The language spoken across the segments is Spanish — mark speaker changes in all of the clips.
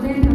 Speaker 1: content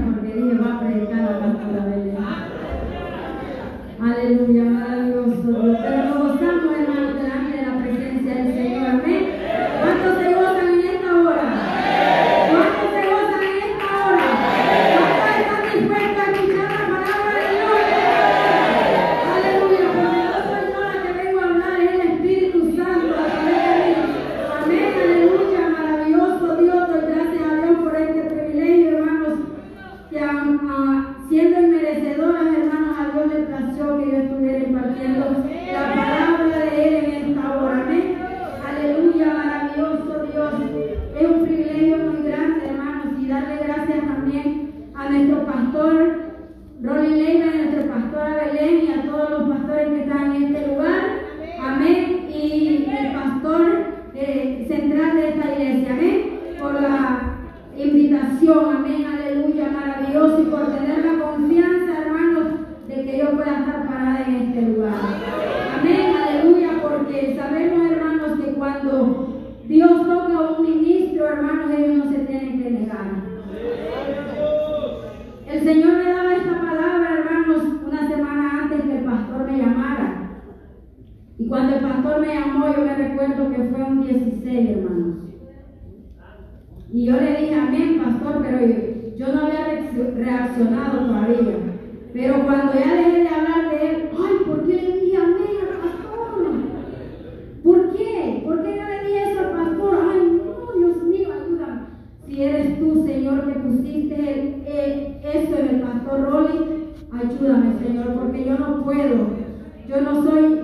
Speaker 1: ministerio, hermanos. Y yo le dije, amén, pastor, pero yo no había reaccionado todavía. Pero cuando ya dejé de hablar de él, ay, ¿por qué le dije amén al pastor? ¿Por qué? ¿Por qué yo le dije eso al pastor? Ay, no, Dios mío, ayuda. Si eres tú, Señor, que pusiste eh, eso en el pastor Rolly, ayúdame, Señor, porque yo no puedo. Yo no soy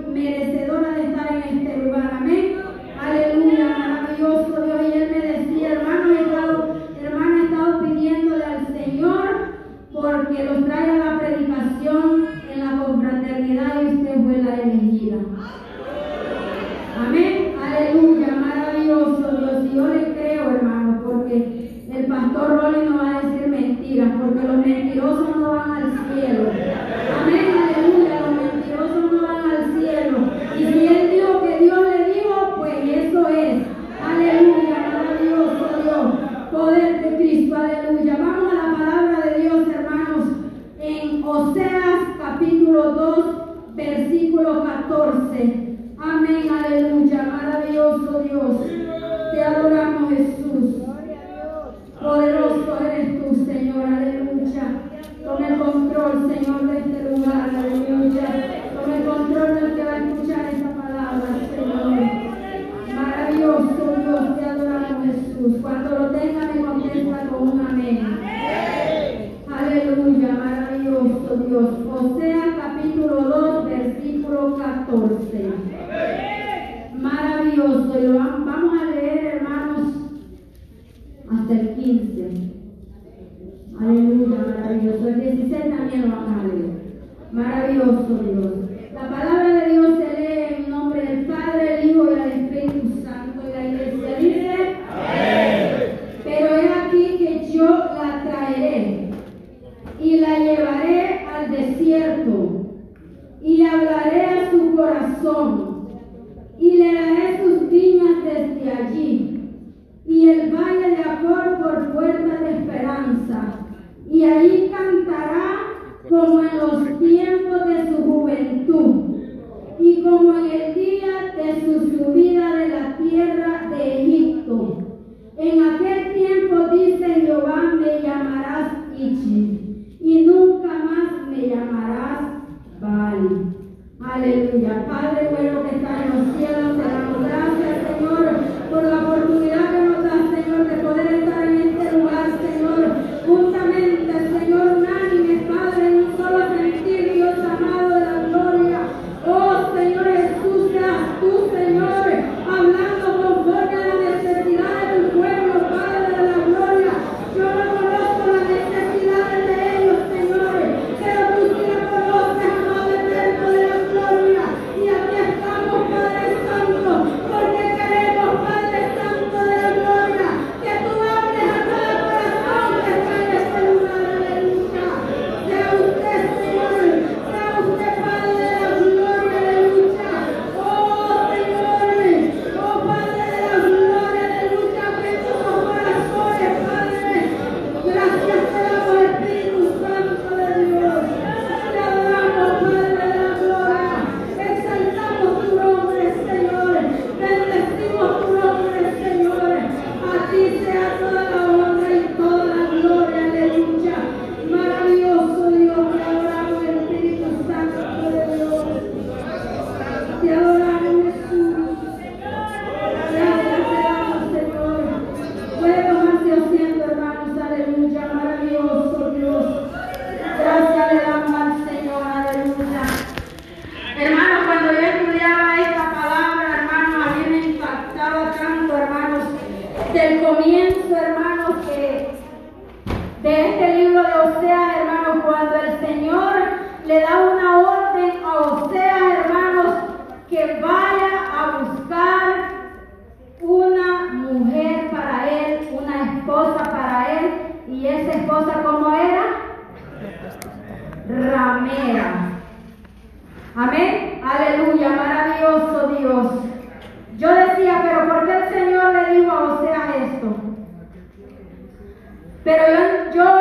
Speaker 1: de este libro de Oseas, hermanos, cuando el Señor le da una orden a Oseas, hermanos, que vaya a buscar una mujer para él, una esposa para él, y esa esposa cómo era? Ramera. Amén. Aleluya, maravilloso Dios. Yo decía, Pero yo,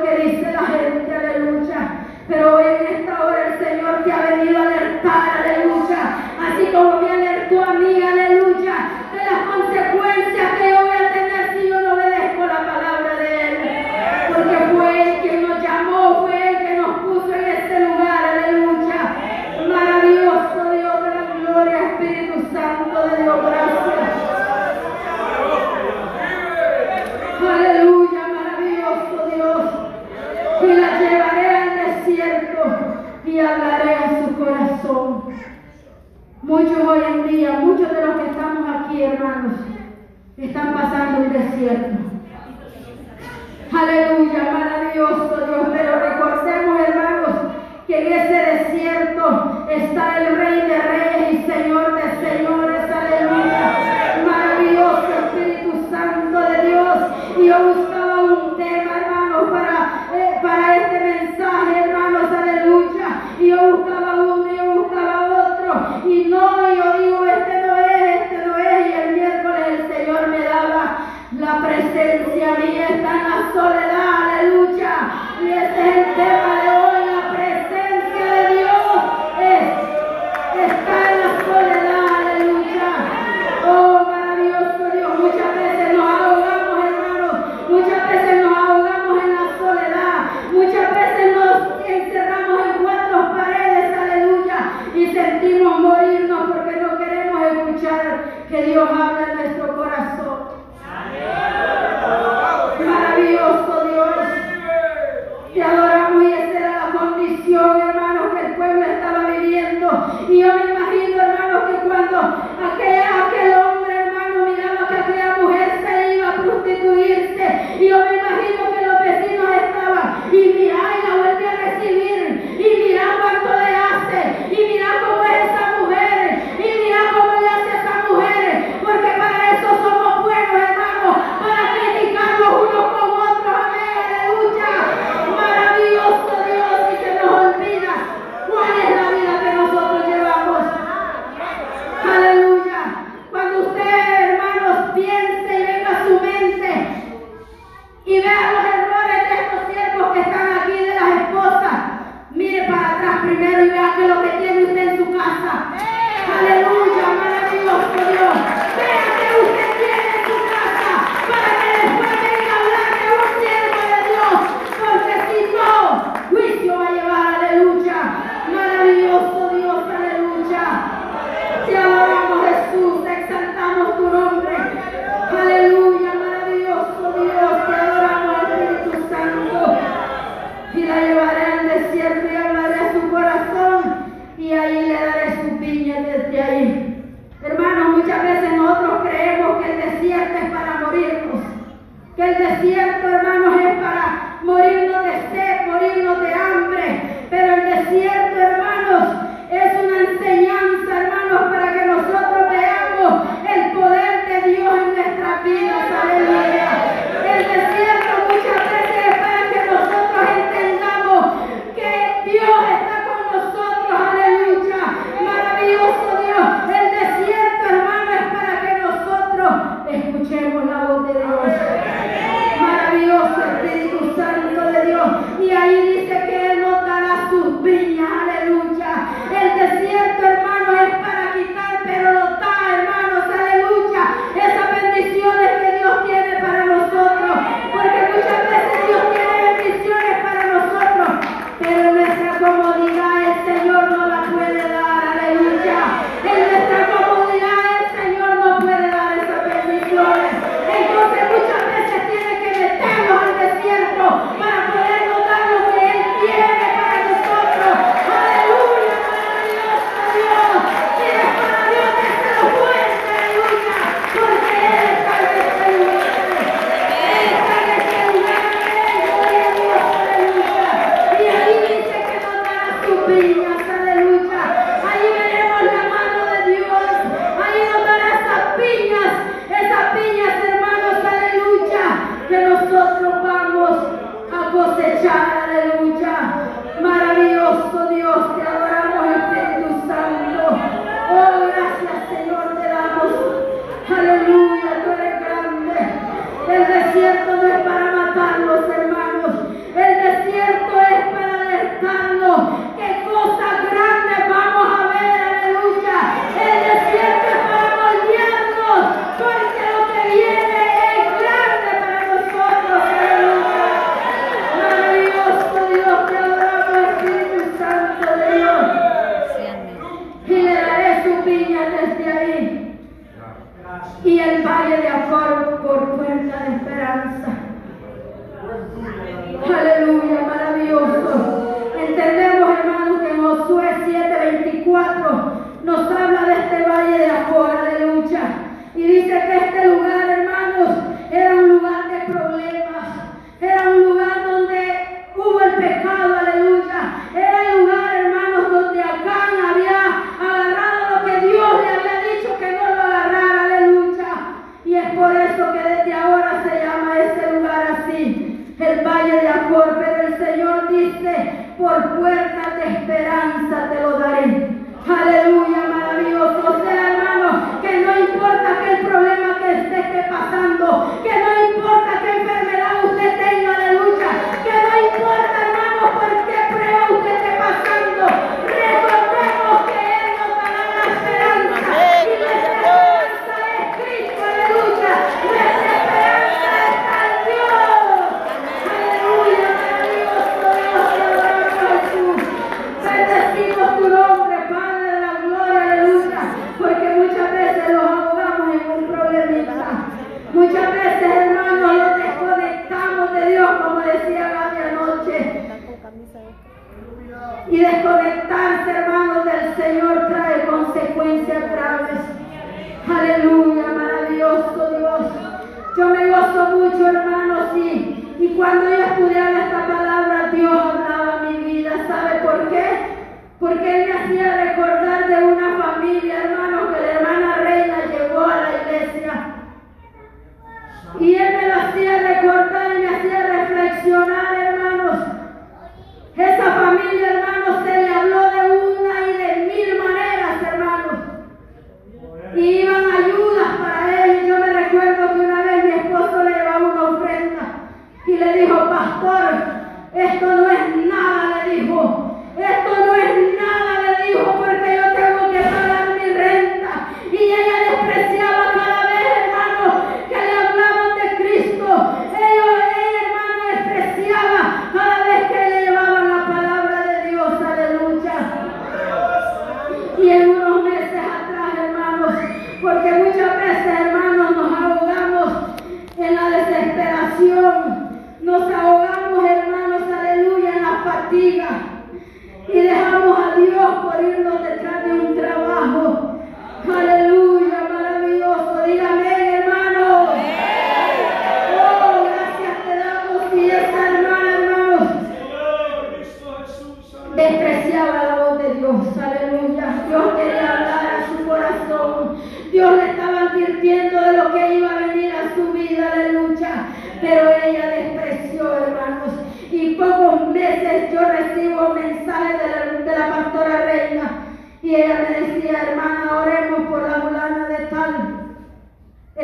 Speaker 1: que dice la gente, aleluya. Pero hoy en esta hora el Señor te ha venido a alertar, aleluya. Así como me alertó a mí, aleluya. clear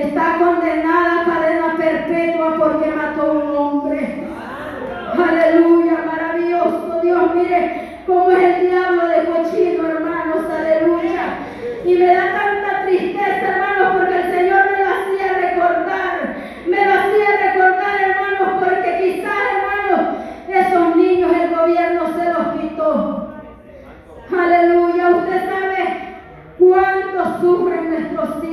Speaker 1: está condenada a cadena perpetua porque mató a un hombre. Aleluya, maravilloso Dios, mire cómo es el diablo de cochino, hermanos, aleluya. Y me da tanta tristeza, hermanos, porque el Señor me lo hacía recordar, me lo hacía recordar, hermanos, porque quizás, hermanos, esos niños el gobierno se los quitó. Aleluya, usted sabe cuánto sufren nuestros hijos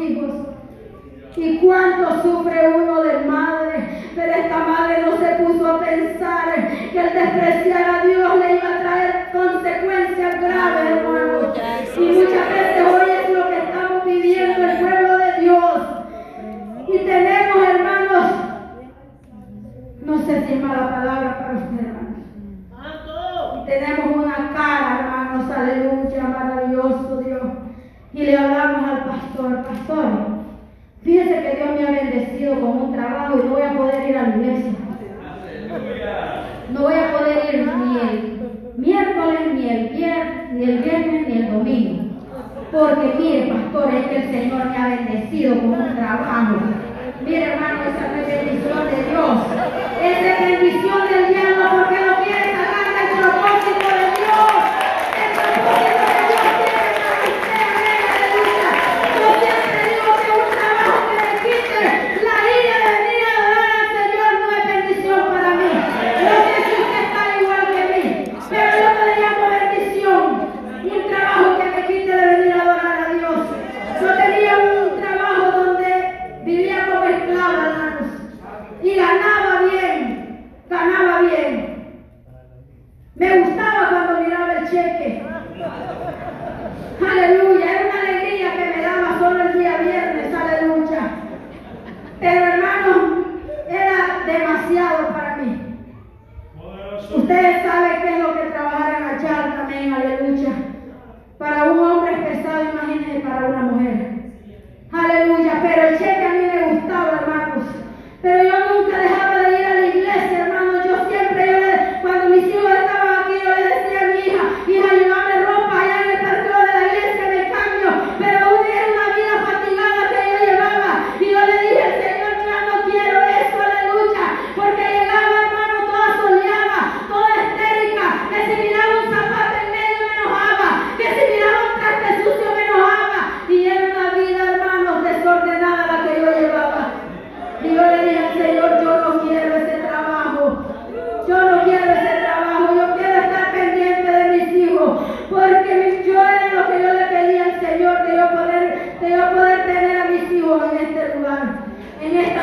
Speaker 1: y cuánto sufre uno de madre. Pero esta madre no se puso a pensar que el despreciar a Dios le iba a traer consecuencias graves, hermano. Y muchas veces hoy es lo que estamos viviendo el pueblo de Dios. Y tenemos, hermanos, no sé si es mala palabra para usted, hermanos. Y tenemos una cara, hermanos, aleluya, maravilloso Dios. Y le hablamos al pastor, pastor me ha bendecido con un trabajo y no voy a poder ir a la iglesia. No voy a poder ir ni el miércoles, ni el viernes, ni el viernes, ni el domingo. Porque mire, pastor, es que el Señor me ha bendecido con un trabajo. Mire, hermano, esa es bendición de Dios. Esa es bendición del diablo porque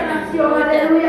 Speaker 1: Weihnachten heute.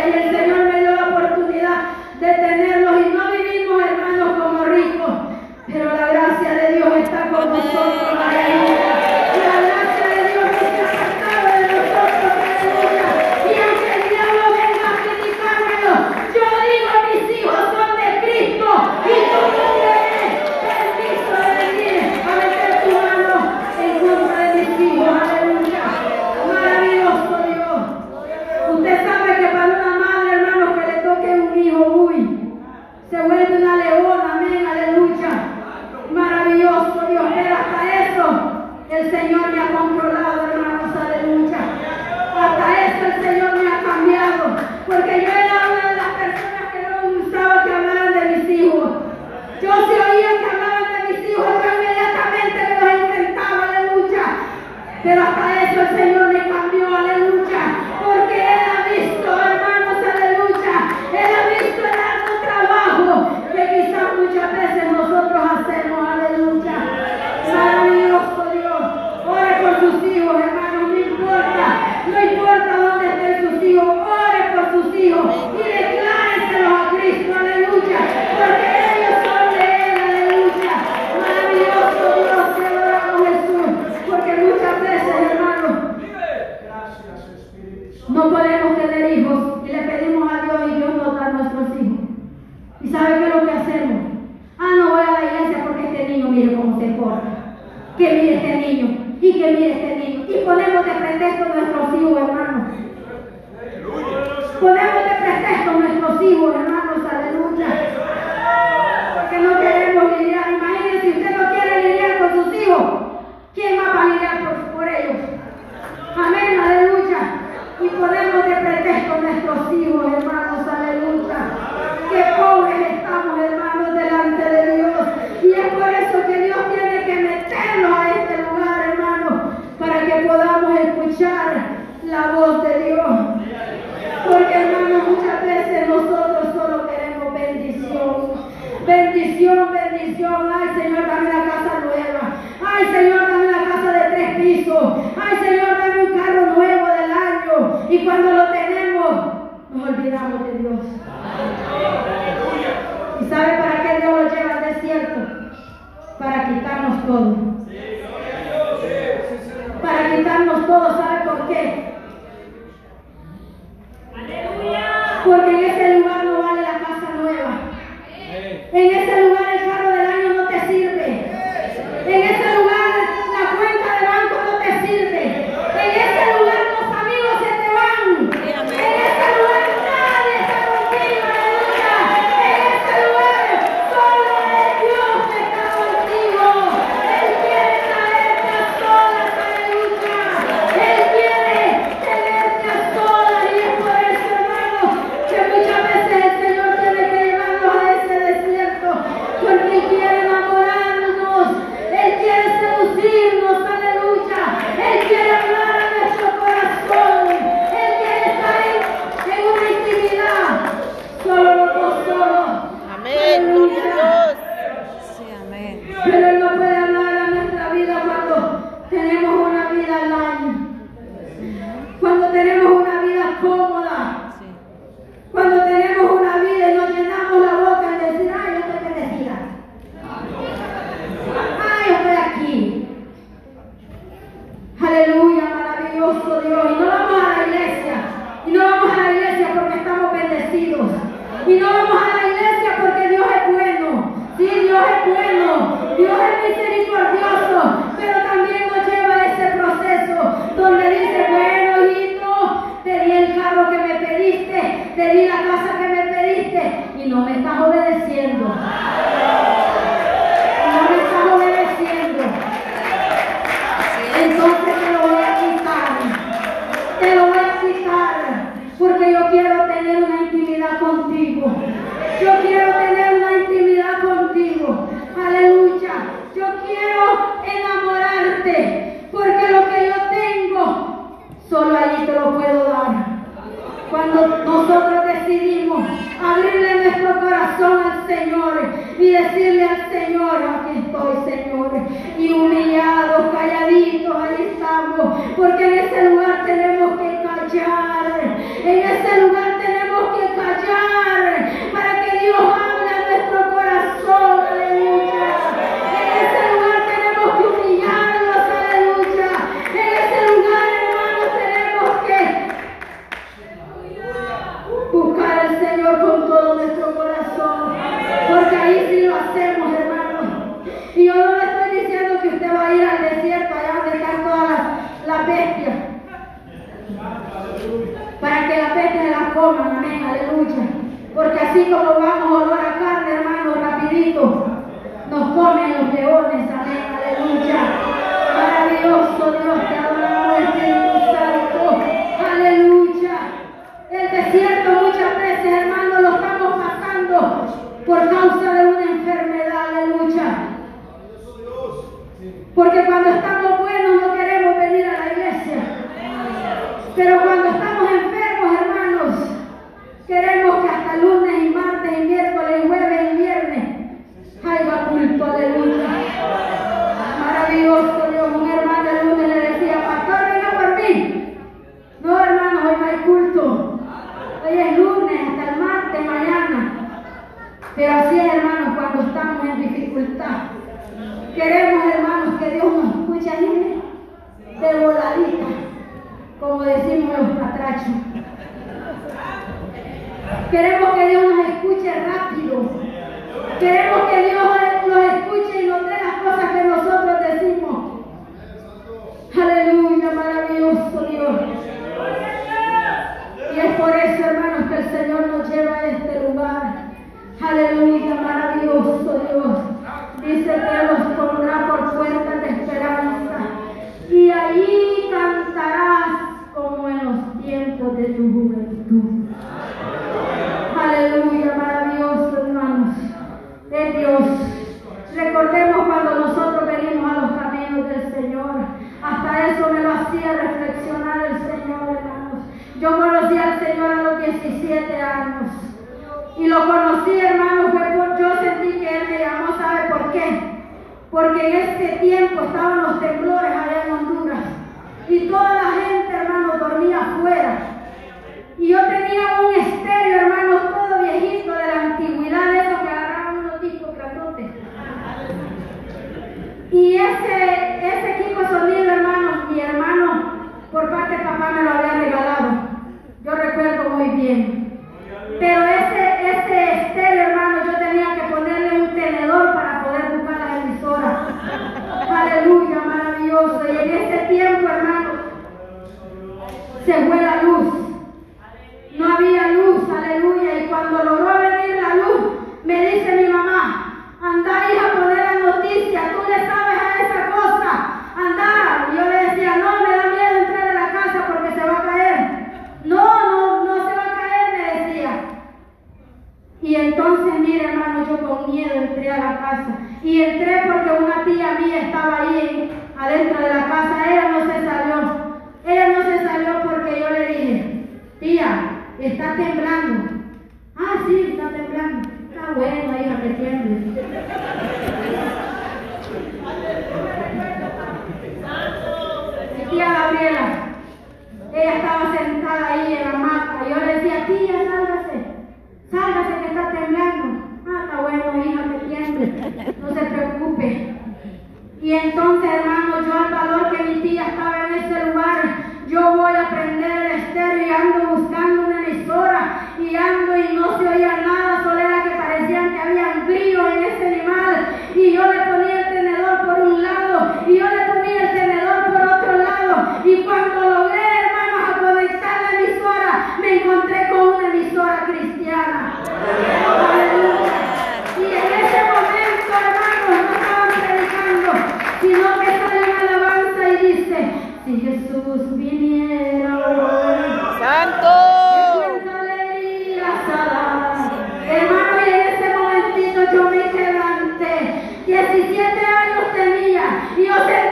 Speaker 1: Porque en ese lugar leones está temblando. Ah, sí, está temblando. Está bueno, hija, que tiemble. Tía Gabriela, ella estaba sentada ahí en la mata. Yo le decía, tía, sálgase, sálgase que está temblando. Ah, está bueno, hija, que tiemble. No se preocupe. Y entonces, hermano, yo al valor que mi tía estaba en ese lugar, yo voy a prender el estéreo y mirando y no se oía nada, solo era que parecían que había frío en ese animal. Y yo le Dios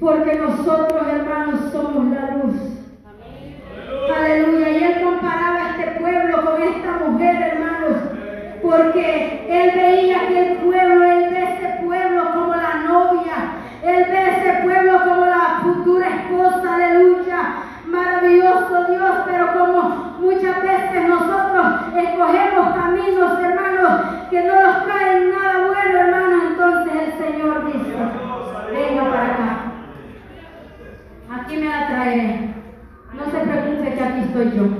Speaker 1: Porque nosotros, hermanos, somos la luz. Amén. Aleluya. Y él comparaba a este pueblo con esta mujer, hermanos. Porque él veía que el pueblo, él ve ese pueblo como la novia. Él ve ese pueblo como la futura esposa. Aleluya. Maravilloso Dios. Pero como muchas veces nosotros escogemos caminos, hermanos, que no nos traen nada y me atraeré. No se preocupe que aquí estoy yo.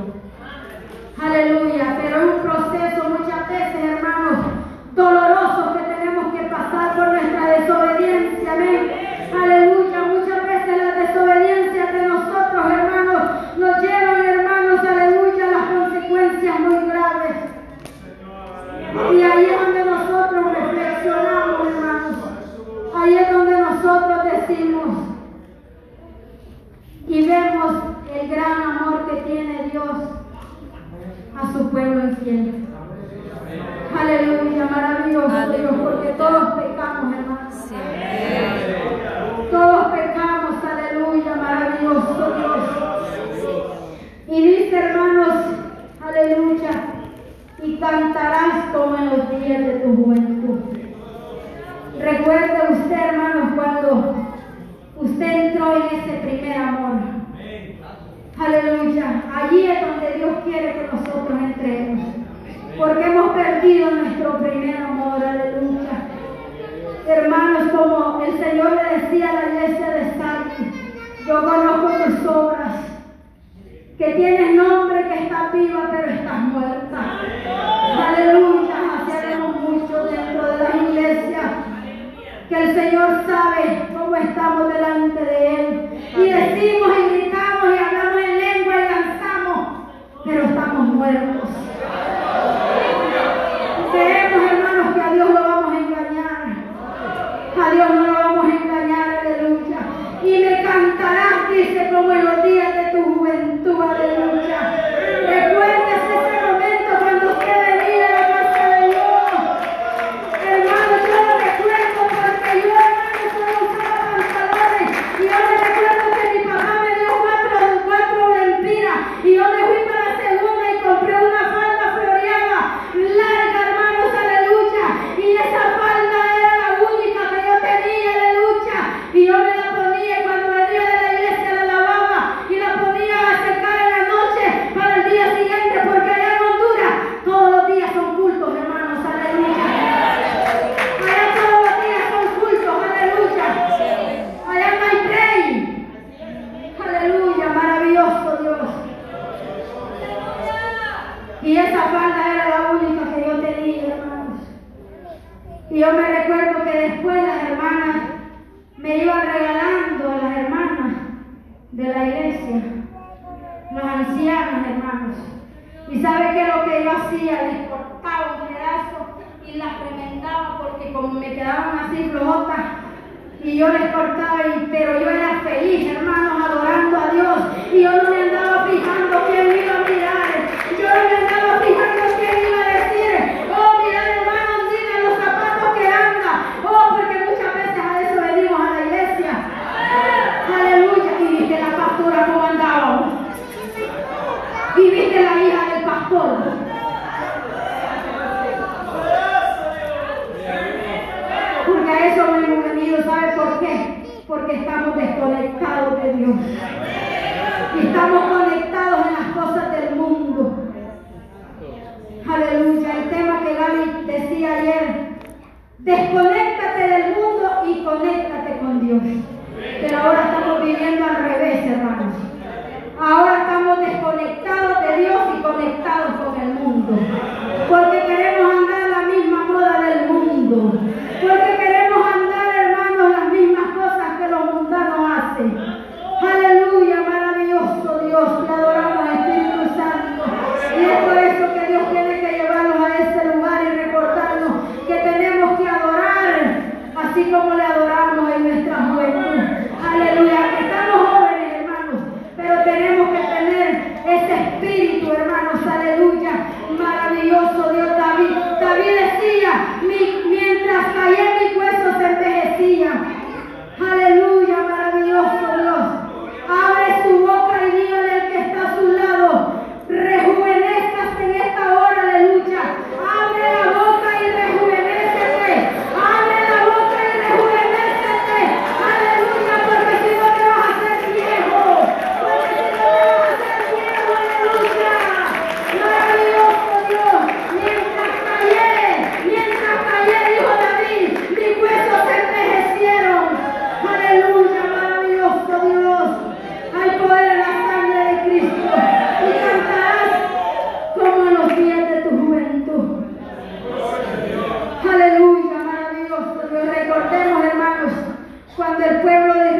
Speaker 1: pueblo de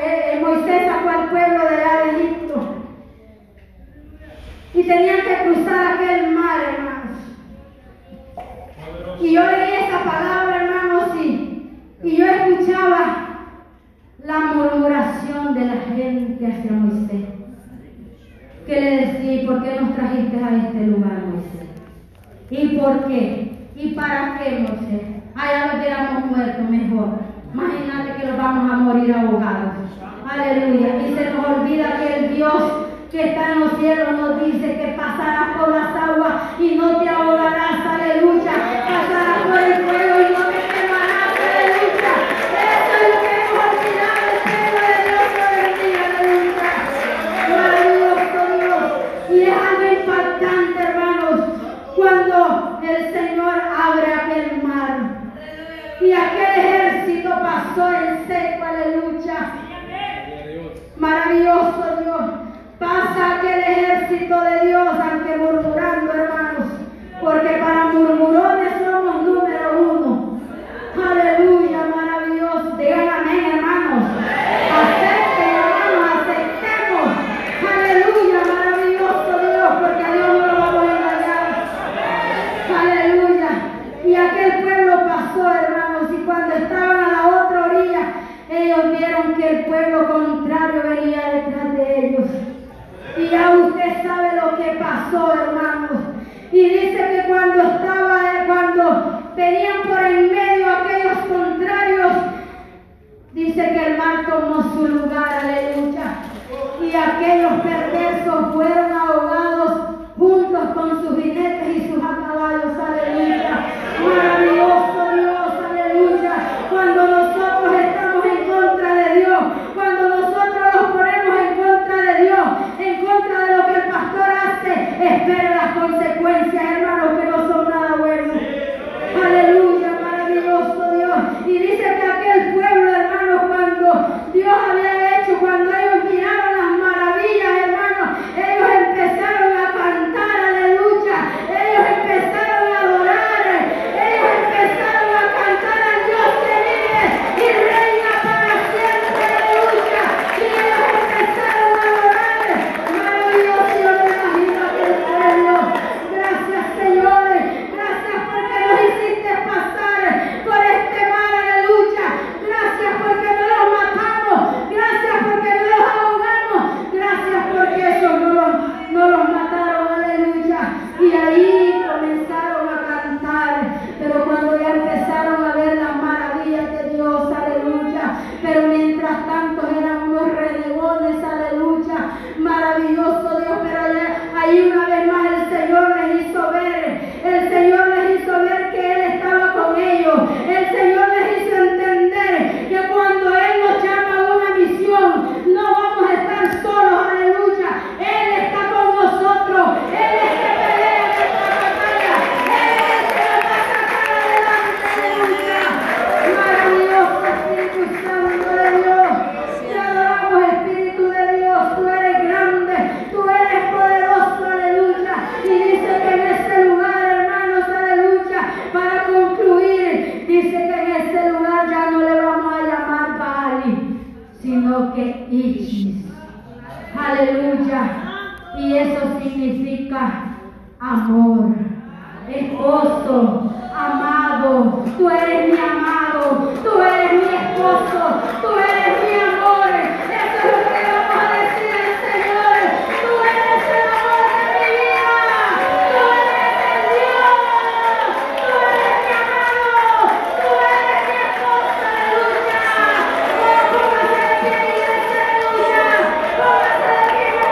Speaker 1: eh, Moisés sacó al pueblo de allá Egipto. Y tenían que cruzar aquel mar, hermanos. Y yo leí esa palabra, hermanos, y, y yo escuchaba la murmuración de la gente hacia Moisés. Que le decía, por qué nos trajiste a este lugar, Moisés? ¿Y por qué? ¿Y para qué, Moisés? Allá nos hubiéramos muerto mejor. Imagínate que nos vamos a morir ahogados. Aleluya. Y se nos olvida que el Dios que está en los cielos nos dice que pasarás por las aguas y no te ahogarás. Aleluya. pasó en seco, aleluya. Maravilloso Dios. Pasa aquel ejército de Dios, aunque murmurando, hermanos, porque